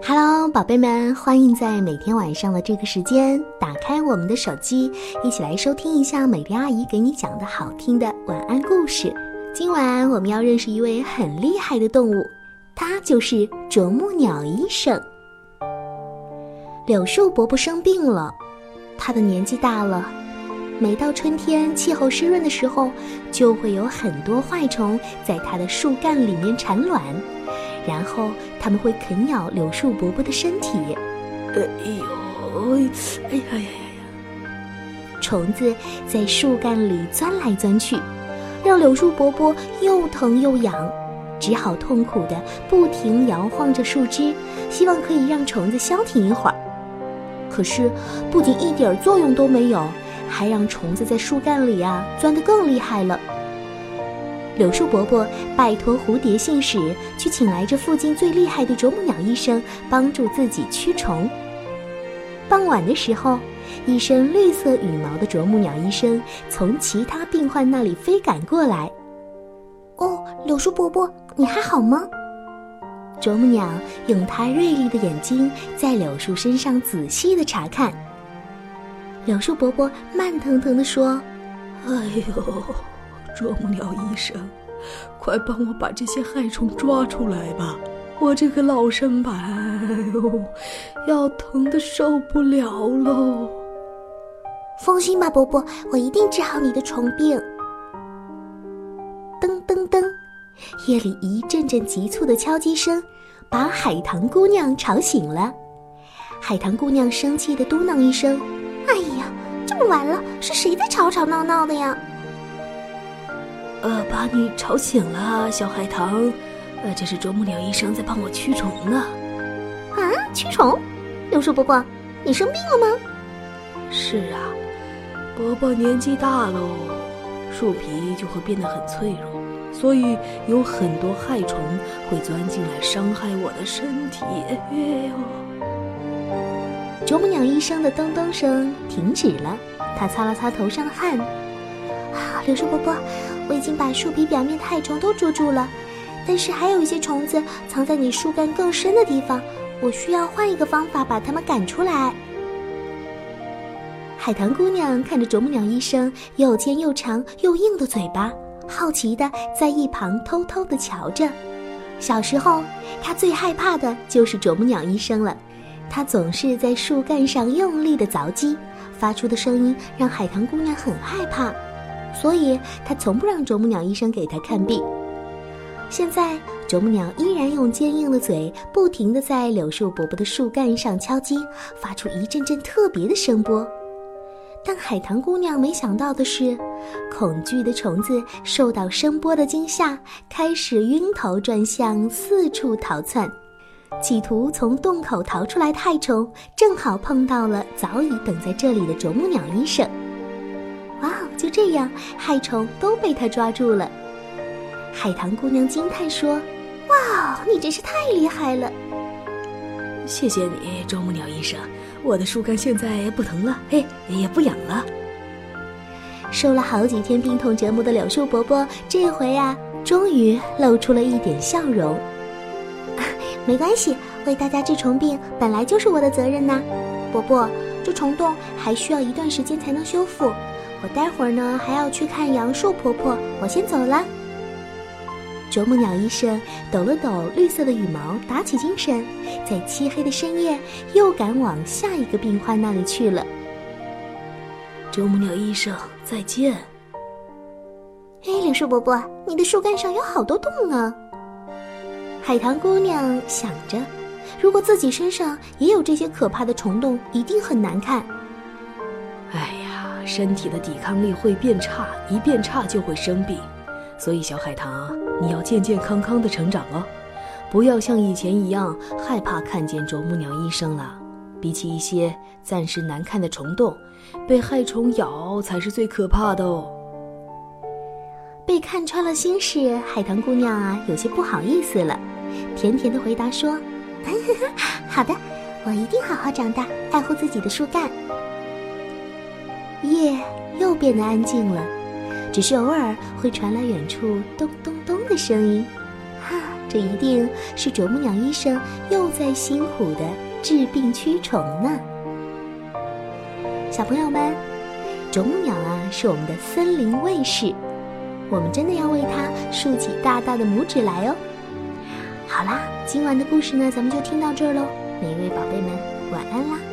Hello，宝贝们，欢迎在每天晚上的这个时间打开我们的手机，一起来收听一下美丽阿姨给你讲的好听的晚安故事。今晚我们要认识一位很厉害的动物，它就是啄木鸟医生。柳树伯伯生病了，他的年纪大了，每到春天气候湿润的时候，就会有很多坏虫在他的树干里面产卵。然后他们会啃咬柳树伯伯的身体，哎呦，哎呀呀呀呀！虫子在树干里钻来钻去，让柳树伯伯又疼又痒，只好痛苦的不停摇晃着树枝，希望可以让虫子消停一会儿。可是不仅一点作用都没有，还让虫子在树干里啊钻得更厉害了。柳树伯伯拜托蝴蝶信使去请来这附近最厉害的啄木鸟医生，帮助自己驱虫。傍晚的时候，一身绿色羽毛的啄木鸟医生从其他病患那里飞赶过来。哦，柳树伯伯，你还好吗？啄木鸟用它锐利的眼睛在柳树身上仔细的查看。柳树伯伯慢腾腾地说：“哎呦。”啄木鸟医生，快帮我把这些害虫抓出来吧！我这个老身板，哎呦，要疼的受不了喽！放心吧，伯伯，我一定治好你的虫病。噔噔噔，夜里一阵阵急促的敲击声，把海棠姑娘吵醒了。海棠姑娘生气的嘟囔一声：“哎呀，这么晚了，是谁在吵吵闹闹的呀？”呃，把你吵醒了，小海棠。呃，这是啄木鸟医生在帮我驱虫呢。啊，驱虫？柳树伯伯，你生病了吗？是啊，伯伯年纪大喽，树皮就会变得很脆弱，所以有很多害虫会钻进来伤害我的身体。哎呦！啄木鸟医生的咚咚声停止了，他擦了擦头上的汗。啊，柳树伯伯。我已经把树皮表面的害虫都捉住了，但是还有一些虫子藏在你树干更深的地方，我需要换一个方法把它们赶出来。海棠姑娘看着啄木鸟医生又尖又长又硬的嘴巴，好奇的在一旁偷偷的瞧着。小时候，她最害怕的就是啄木鸟医生了，他总是在树干上用力的凿击，发出的声音让海棠姑娘很害怕。所以，他从不让啄木鸟医生给他看病。现在，啄木鸟依然用坚硬的嘴不停地在柳树伯伯的树干上敲击，发出一阵阵特别的声波。但海棠姑娘没想到的是，恐惧的虫子受到声波的惊吓，开始晕头转向，四处逃窜，企图从洞口逃出来的害虫正好碰到了早已等在这里的啄木鸟医生。就这样，害虫都被他抓住了。海棠姑娘惊叹说：“哇，你真是太厉害了！”谢谢你，啄木鸟医生，我的树干现在不疼了，嘿，也不痒了。受了好几天病痛折磨的柳树伯伯，这回啊，终于露出了一点笑容。没关系，为大家治虫病本来就是我的责任呐。伯伯，这虫洞还需要一段时间才能修复。我待会儿呢还要去看杨树婆婆，我先走了。啄木鸟医生抖了抖绿色的羽毛，打起精神，在漆黑的深夜又赶往下一个病患那里去了。啄木鸟医生，再见。哎，柳树伯伯，你的树干上有好多洞呢。海棠姑娘想着，如果自己身上也有这些可怕的虫洞，一定很难看。身体的抵抗力会变差，一变差就会生病，所以小海棠，你要健健康康的成长哦，不要像以前一样害怕看见啄木鸟医生了。比起一些暂时难看的虫洞，被害虫咬才是最可怕的哦。被看穿了心事，海棠姑娘啊，有些不好意思了，甜甜的回答说：“ 好的，我一定好好长大，爱护自己的树干。”夜又变得安静了，只是偶尔会传来远处咚咚咚的声音。哈，这一定是啄木鸟医生又在辛苦的治病驱虫呢。小朋友们，啄木鸟啊是我们的森林卫士，我们真的要为它竖起大大的拇指来哦。好啦，今晚的故事呢，咱们就听到这儿喽。每一位宝贝们，晚安啦。